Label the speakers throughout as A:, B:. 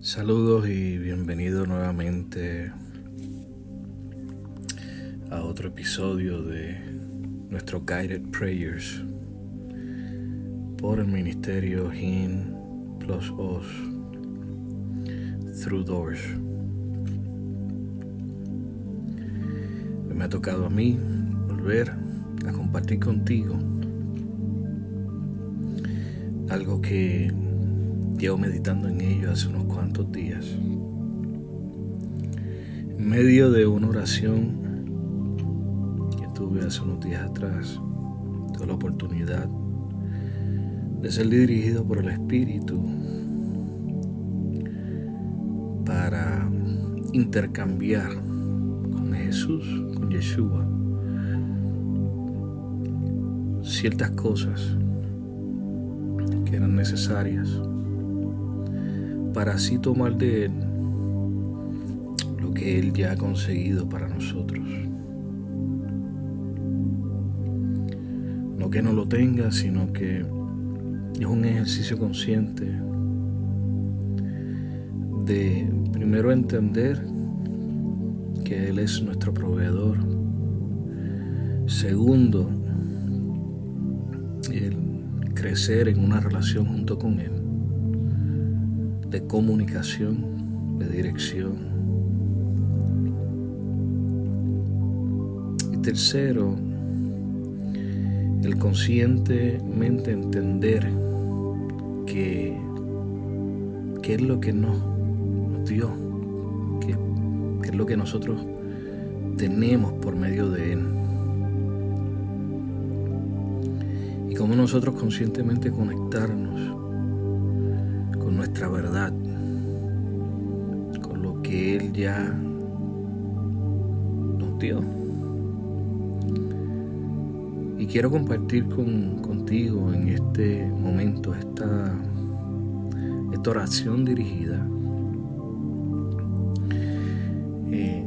A: Saludos y bienvenido nuevamente a otro episodio de nuestro Guided Prayers por el Ministerio Hin plus Os Through Doors. Me ha tocado a mí volver a compartir contigo algo que llevo meditando en ello hace unos cuantos días. En medio de una oración que tuve hace unos días atrás, tuve la oportunidad de ser dirigido por el Espíritu para intercambiar con Jesús, con Yeshua, ciertas cosas que eran necesarias para así tomar de Él lo que Él ya ha conseguido para nosotros. No que no lo tenga, sino que es un ejercicio consciente de primero entender que Él es nuestro proveedor. Segundo, el crecer en una relación junto con Él de comunicación, de dirección. Y tercero, el conscientemente entender que, qué es lo que nos, nos dio, qué, qué es lo que nosotros tenemos por medio de Él. Y cómo nosotros conscientemente conectarnos nuestra verdad, con lo que Él ya nos dio. Y quiero compartir con, contigo en este momento esta, esta oración dirigida, eh,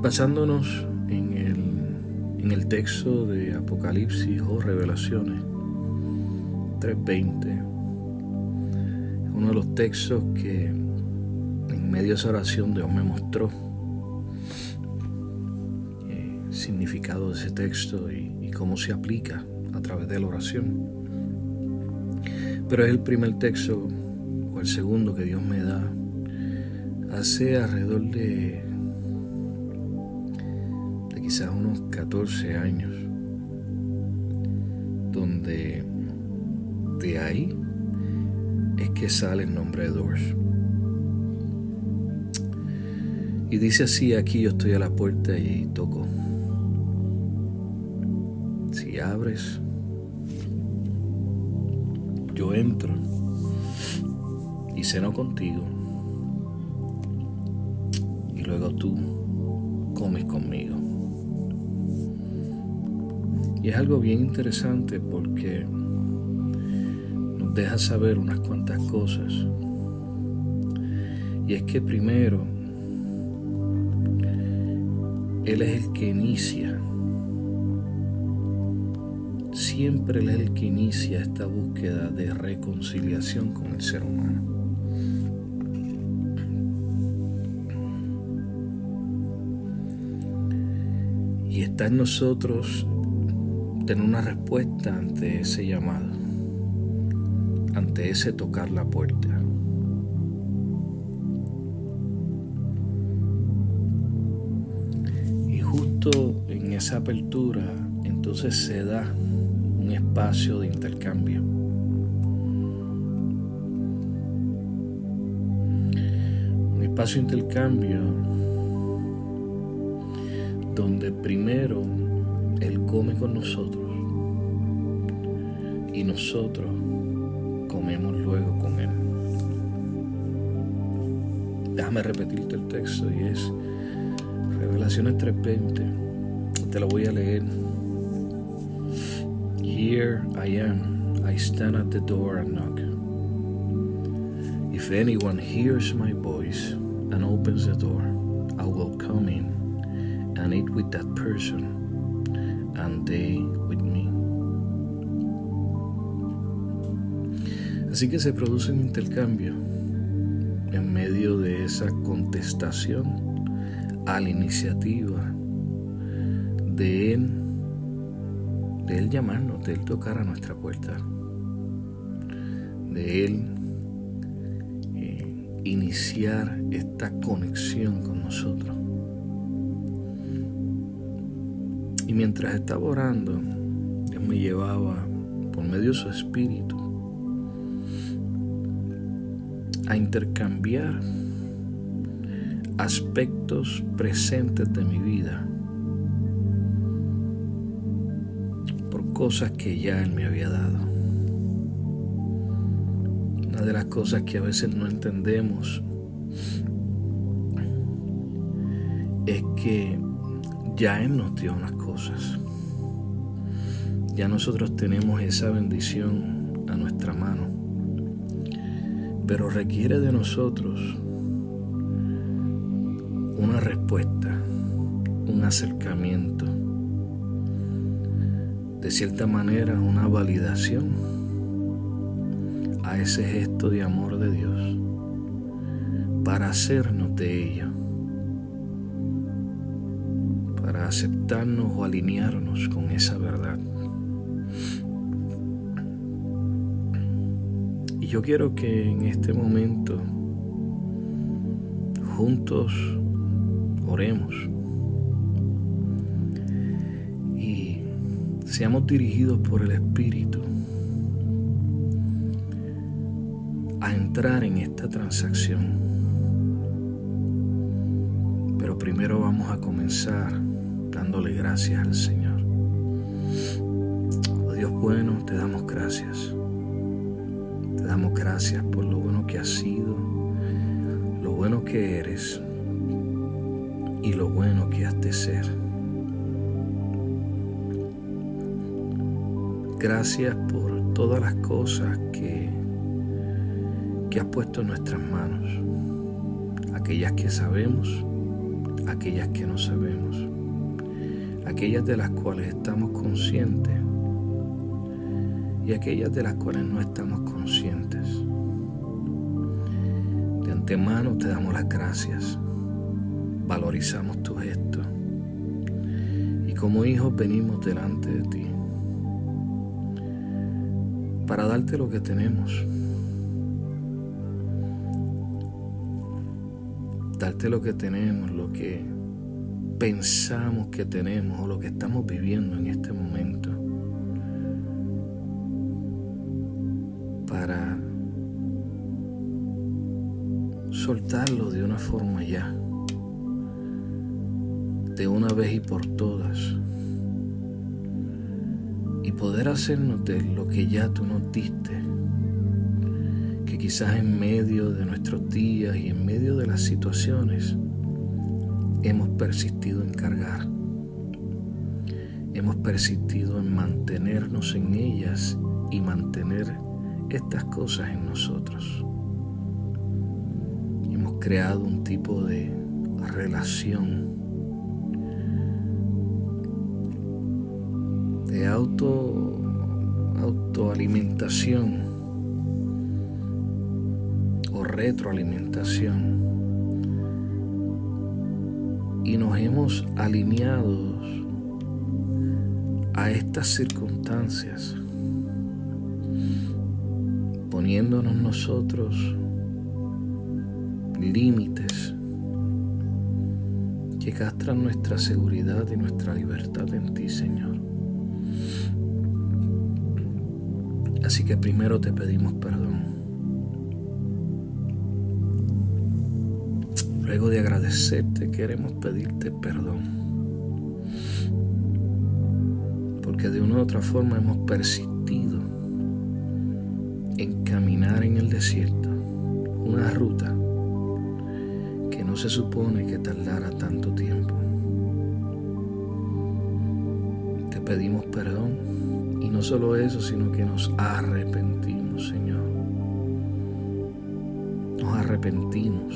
A: basándonos en el, en el texto de Apocalipsis o Revelaciones 320 uno de los textos que en medio de esa oración Dios me mostró el eh, significado de ese texto y, cómo se aplica a través de la oración. Pero es el primer texto o el segundo que Dios me da hace alrededor de, de quizás unos 14 años, donde de ahí que sale el nombre de Doors. Y dice así, aquí yo estoy a la puerta y toco. Si abres, yo entro y ceno contigo. Y luego tú comes conmigo. Y es algo bien interesante porque deja saber unas cuantas cosas. Y es que primero, Él es el que inicia. Siempre Él es el que inicia esta búsqueda de reconciliación con el ser humano. Y está en nosotros tener una respuesta ante ese llamado ante ese tocar la puerta. Y justo en esa apertura entonces se da un espacio de intercambio. Un espacio de intercambio donde primero Él come con nosotros y nosotros comemos luego con Él. Déjame repetirte el texto y es Revelaciones 3:20. Te lo voy a leer. Here I am, I stand at the door and knock. If anyone hears my voice and opens the door, I will come in and eat with that person and they with me. Así que se produce un intercambio en medio de esa contestación a la iniciativa de Él, de Él llamarnos, de Él tocar a nuestra puerta, de Él eh, iniciar esta conexión con nosotros. Y mientras estaba orando, Dios me llevaba por medio de su espíritu a intercambiar aspectos presentes de mi vida por cosas que ya Él me había dado. Una de las cosas que a veces no entendemos es que ya Él nos dio unas cosas. Ya nosotros tenemos esa bendición a nuestra mano. Pero requiere de nosotros una respuesta, un acercamiento, de cierta manera una validación a ese gesto de amor de Dios para hacernos de ello, para aceptarnos o alinearnos con esa verdad. Yo quiero que en este momento juntos oremos y seamos dirigidos por el Espíritu a entrar en esta transacción. Pero primero vamos a comenzar dándole gracias al Señor. Oh Dios bueno, te damos gracias damos gracias por lo bueno que has sido, lo bueno que eres y lo bueno que has de ser. Gracias por todas las cosas que, que has puesto en nuestras manos, aquellas que sabemos, aquellas que no sabemos, aquellas de las cuales estamos conscientes y aquellas de las cuales no estamos conscientes. De antemano te damos las gracias, valorizamos tu gesto y como hijos venimos delante de ti para darte lo que tenemos, darte lo que tenemos, lo que pensamos que tenemos o lo que estamos viviendo en este momento. Soltarlo de una forma ya, de una vez y por todas, y poder hacernos de lo que ya tú nos diste, que quizás en medio de nuestros días y en medio de las situaciones hemos persistido en cargar, hemos persistido en mantenernos en ellas y mantener estas cosas en nosotros. Hemos creado un tipo de relación de auto autoalimentación o retroalimentación. Y nos hemos alineado a estas circunstancias poniéndonos nosotros límites que castran nuestra seguridad y nuestra libertad en ti, Señor. Así que primero te pedimos perdón. Luego de agradecerte, queremos pedirte perdón. Porque de una u otra forma hemos persistido en caminar en el desierto una ruta se supone que tardara tanto tiempo. Te pedimos perdón y no solo eso, sino que nos arrepentimos, Señor. Nos arrepentimos.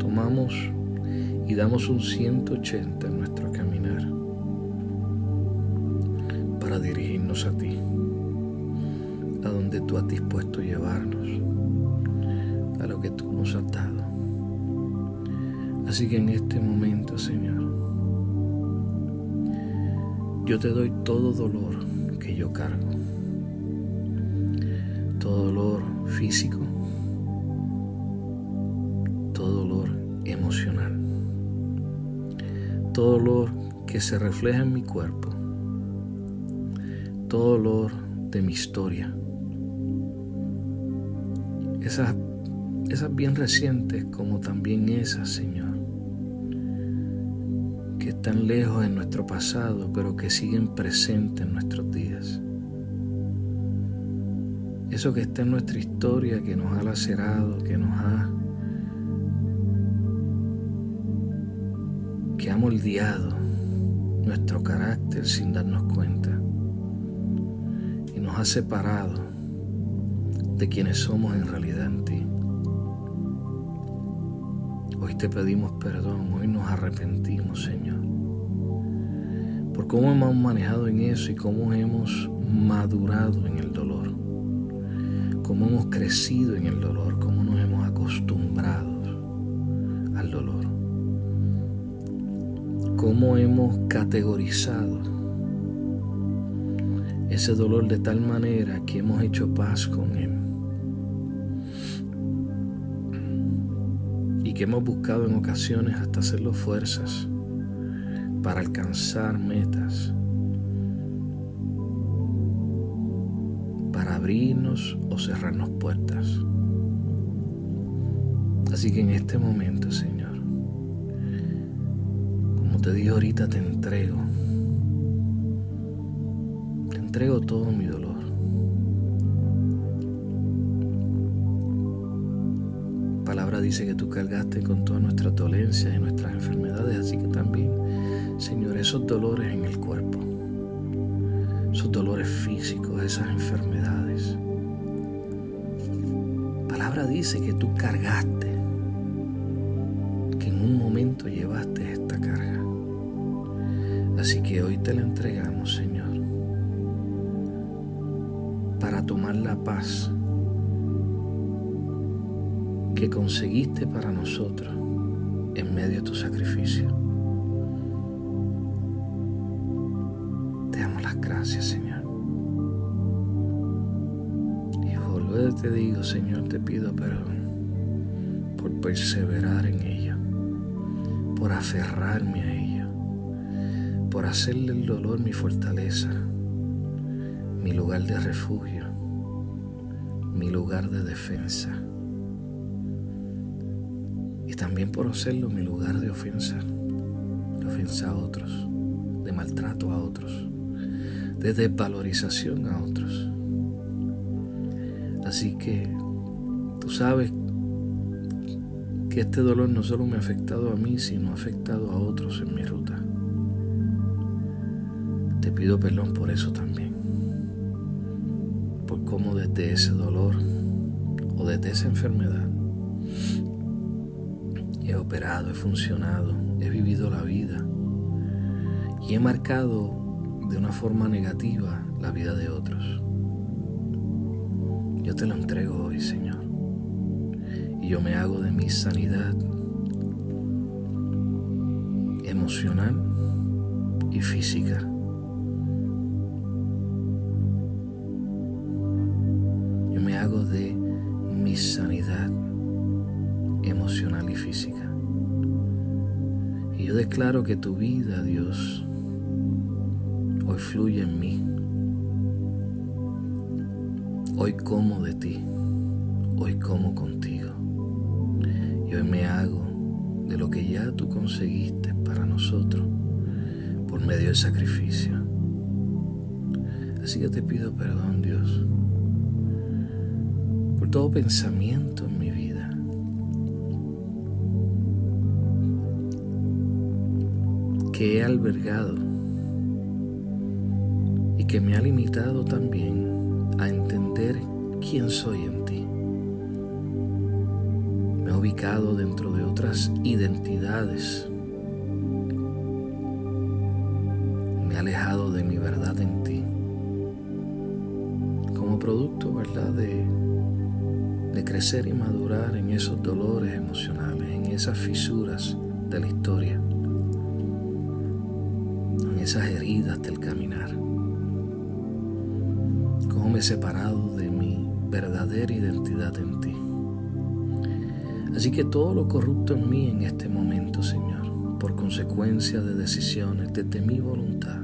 A: Tomamos y damos un 180 en nuestro caminar para dirigirnos a ti a donde tú has dispuesto llevarnos, a lo que tú nos has dado. Así que en este momento, Señor, yo te doy todo dolor que yo cargo, todo dolor físico, todo dolor emocional, todo dolor que se refleja en mi cuerpo, todo dolor de mi historia, esas, esas bien recientes como también esas, Señor, que están lejos en nuestro pasado, pero que siguen presentes en nuestros días. Eso que está en nuestra historia, que nos ha lacerado, que nos ha que ha moldeado nuestro carácter sin darnos cuenta y nos ha separado de quienes somos en realidad en ti. Hoy te pedimos perdón, hoy nos arrepentimos, Señor, por cómo hemos manejado en eso y cómo hemos madurado en el dolor, cómo hemos crecido en el dolor, cómo nos hemos acostumbrado al dolor, cómo hemos categorizado ese dolor de tal manera que hemos hecho paz con él. Que hemos buscado en ocasiones hasta hacerlo fuerzas para alcanzar metas, para abrirnos o cerrarnos puertas. Así que en este momento, Señor, como te dije ahorita, te entrego, te entrego todo mi dolor. Dice que tú cargaste con todas nuestras dolencias y nuestras enfermedades, así que también, Señor, esos dolores en el cuerpo, esos dolores físicos, esas enfermedades. palabra dice que tú cargaste, que en un momento llevaste esta carga. Así que hoy te la entregamos, Señor, para tomar la paz que conseguiste para nosotros en medio de tu sacrificio. Te damos las gracias, Señor. Y volver te digo, Señor, te pido perdón por perseverar en ella, por aferrarme a ella, por hacerle el dolor mi fortaleza, mi lugar de refugio, mi lugar de defensa también por hacerlo mi lugar de ofensa, de ofensa a otros, de maltrato a otros, de desvalorización a otros. Así que tú sabes que este dolor no solo me ha afectado a mí, sino ha afectado a otros en mi ruta. Te pido perdón por eso también, por cómo desde ese dolor o desde esa enfermedad he operado, he funcionado, he vivido la vida y he marcado de una forma negativa la vida de otros. Yo te lo entrego hoy, Señor, y yo me hago de mi sanidad emocional y física. Yo me hago de mi sanidad emocional y física. Y yo declaro que tu vida, Dios, hoy fluye en mí. Hoy como de ti, hoy como contigo. Y hoy me hago de lo que ya tú conseguiste para nosotros por medio del sacrificio. Así que te pido perdón, Dios, por todo pensamiento en que he albergado y que me ha limitado también a entender quién soy en ti. Me he ubicado dentro de otras identidades. Me he alejado de mi verdad en ti. Como producto, ¿verdad?, de, de crecer y madurar en esos dolores emocionales, en esas fisuras de la historia, esas heridas del caminar. Cómo me he separado de mi verdadera identidad en ti. Así que todo lo corrupto en mí en este momento, Señor, por consecuencia de decisiones desde mi voluntad,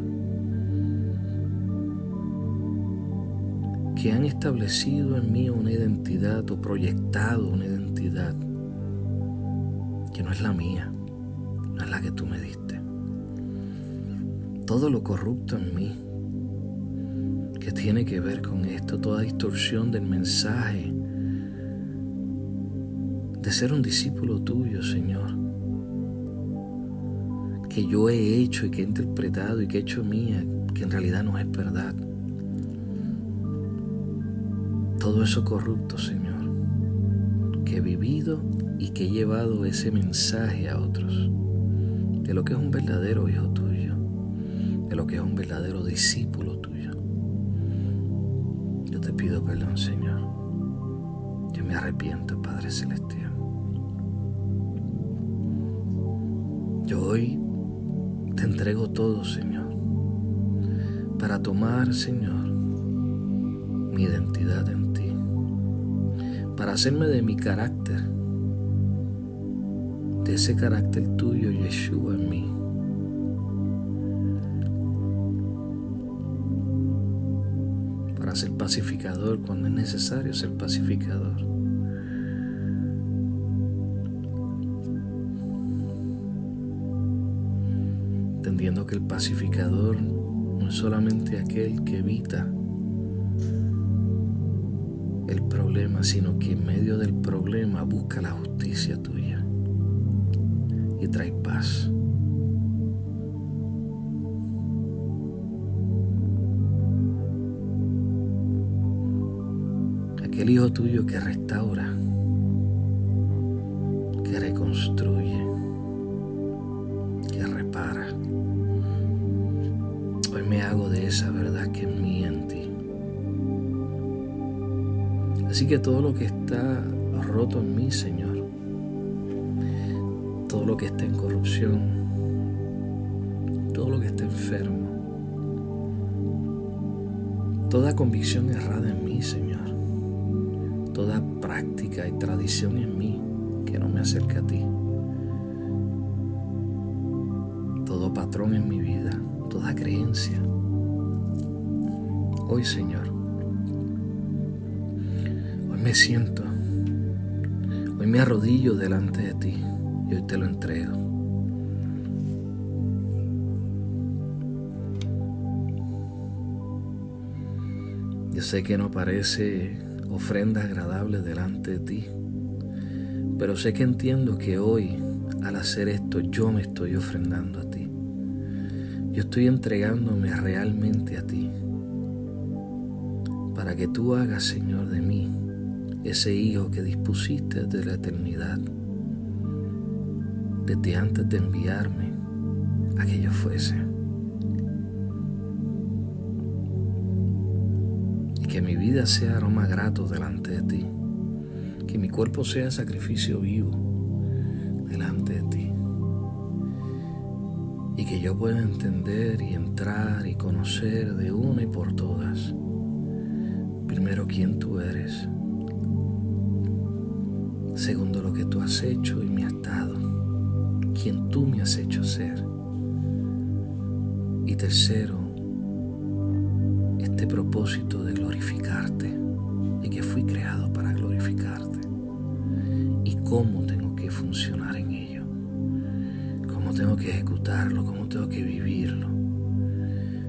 A: que han establecido en mí una identidad o proyectado una identidad que no es la mía, no es la que tú me diste. Todo lo corrupto en mí que tiene que ver con esto, toda distorsión del mensaje de ser un discípulo tuyo, Señor, que yo he hecho y que he interpretado y que he hecho mía, que en realidad no es verdad. Todo eso corrupto, Señor, que he vivido y que he llevado ese mensaje a otros de lo que es un verdadero hijo tuyo, lo que es un verdadero discípulo tuyo. Yo te pido perdón, Señor. Yo me arrepiento, Padre Celestial. Yo hoy te entrego todo, Señor, para tomar, Señor, mi identidad en ti, para hacerme de mi carácter, de ese carácter tuyo, Yeshua, en mí. Para ser pacificador cuando es necesario ser pacificador. Entendiendo que el pacificador no es solamente aquel que evita el problema, sino que en medio del problema busca la justicia tuya y trae paz. Aquel hijo tuyo que restaura, que reconstruye, que repara. Hoy me hago de esa verdad que es mía en ti. Así que todo lo que está roto en mí, Señor, todo lo que está en corrupción, todo lo que está enfermo, toda convicción errada en mí, Señor, práctica y tradición en mí que no me acerca a ti, todo patrón en mi vida, toda creencia. Hoy, Señor, me siento, hoy me arrodillo delante de ti y hoy te lo entrego. Yo sé que no parece ofrenda agradable delante de ti, pero sé que entiendo que hoy, al hacer esto, yo me estoy ofrendando a ti. Yo estoy entregándome realmente a ti, para que tú hagas, Señor, de mí ese hijo que dispusiste desde la eternidad, desde antes de enviarme a que yo fuese. Que mi vida sea aroma grato delante de ti, que mi cuerpo sea sacrificio vivo delante de ti. Y que yo pueda entender y entrar y conocer de una y por todas, primero quién tú eres segundo lo que tú has hecho y me has dado, quien tú me has hecho ser. Y tercero, este propósito de glorificarte, y que fui creado para glorificarte, y cómo tengo que funcionar en ello, cómo tengo que ejecutarlo, cómo tengo que vivirlo,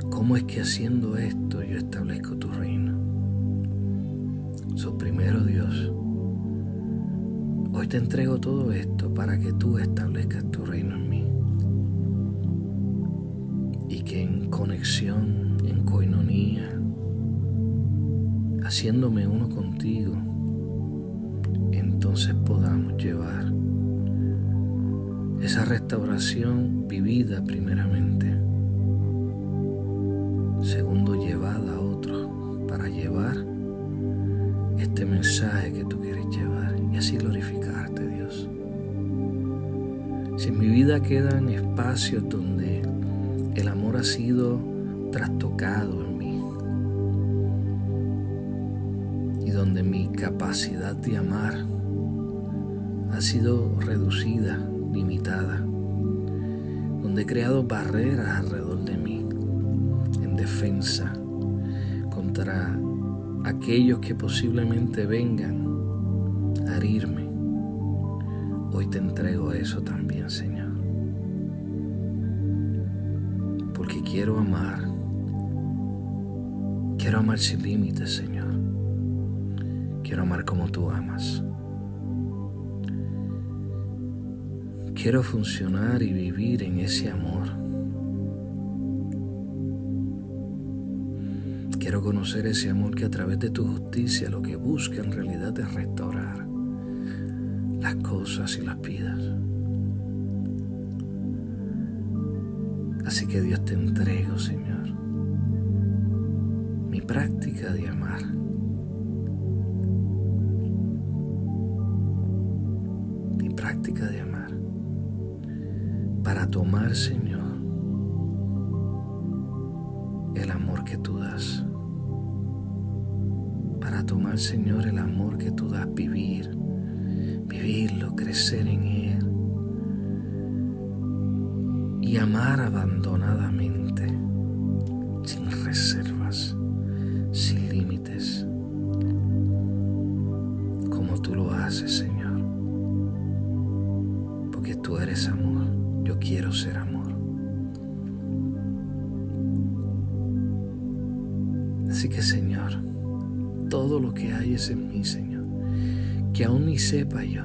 A: cómo es que haciendo esto yo establezco tu reino. So, primero Dios, Hoy te entrego todo esto para que tú establezcas tu reino en mí. Y que en conexión, haciéndome uno contigo, entonces podamos llevar esa restauración vivida primeramente, segundo llevada a otros, para llevar este mensaje que tú quieres llevar y así glorificarte, Dios. Si en mi vida quedan espacios donde el amor ha sido trastocado capacidad de amar ha sido reducida, limitada, donde he creado barreras alrededor de mí en defensa contra aquellos que posiblemente vengan a herirme. Hoy te entrego eso también, Señor. Porque quiero amar. Quiero amar sin límites, Señor. Quiero amar como tú amas. Quiero funcionar y vivir en ese amor. Quiero conocer ese amor que a través de tu justicia lo que busca en realidad es restaurar las cosas y las vidas. Así que Dios te entrego, Señor, mi práctica de amar. Práctica de amar. Para tomar, Señor, el amor que tú das. Para tomar, Señor, el amor que tú das, vivir vivirlo, crecer en Él y amar abandonadamente, Así que, Señor, todo lo que hay es en mí, Señor que aún ni sepa yo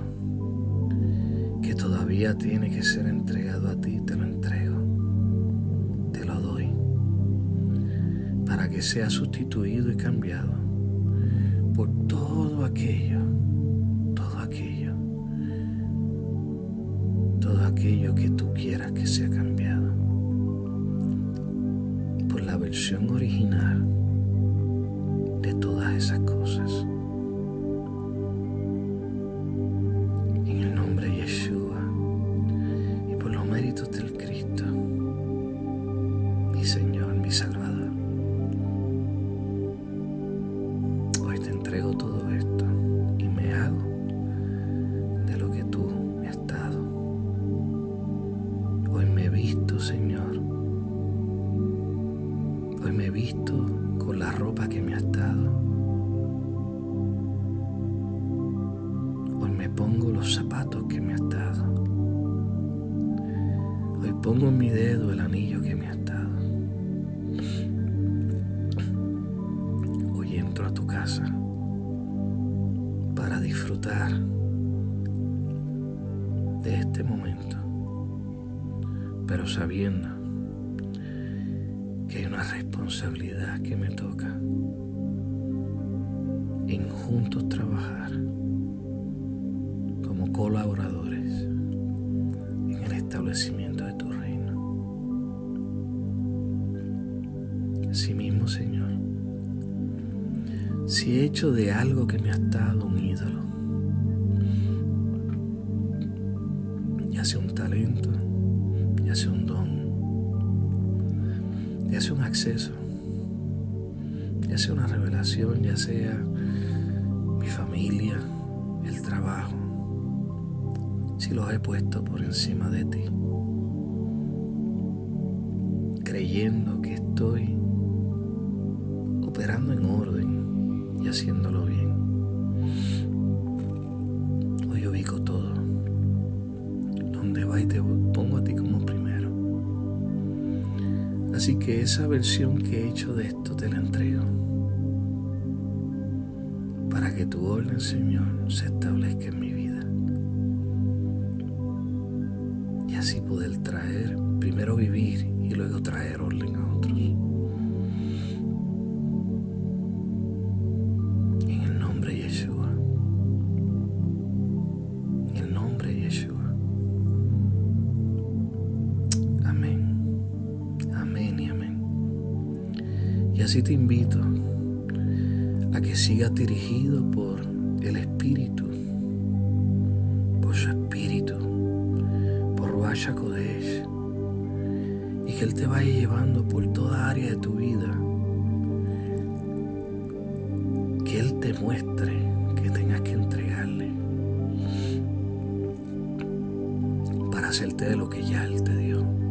A: que todavía tiene que ser entregado a ti, te lo entrego, te lo doy, para que sea sustituido y cambiado por todo aquello, todo aquello, todo aquello que tú quieras que sea cambiado, por la versión original esas cosas. Sabiendo que hay una responsabilidad que me toca en juntos trabajar como colaboradores en el establecimiento de tu sí mismo, Señor, si he hecho de algo que me ha estado un ídolo, acceso, ya sea una revelación, ya sea mi familia, el trabajo, si los he puesto por encima de ti, creyendo que estoy operando en orden y haciéndolo bien. Hoy ubico todo. Donde va y te Así que esa versión que he hecho de esto te la entrego. Para que tu orden, Señor, se establezca en mi vida. Y así poder traer, primero vivir y luego traer orden a. así te invito a que sigas dirigido por el Espíritu, por su Espíritu, por Ruach Kodesh, y que Él te vaya llevando por toda área de tu vida. Que Él te muestre que tengas que entregarle para hacerte de lo que ya Él te dio.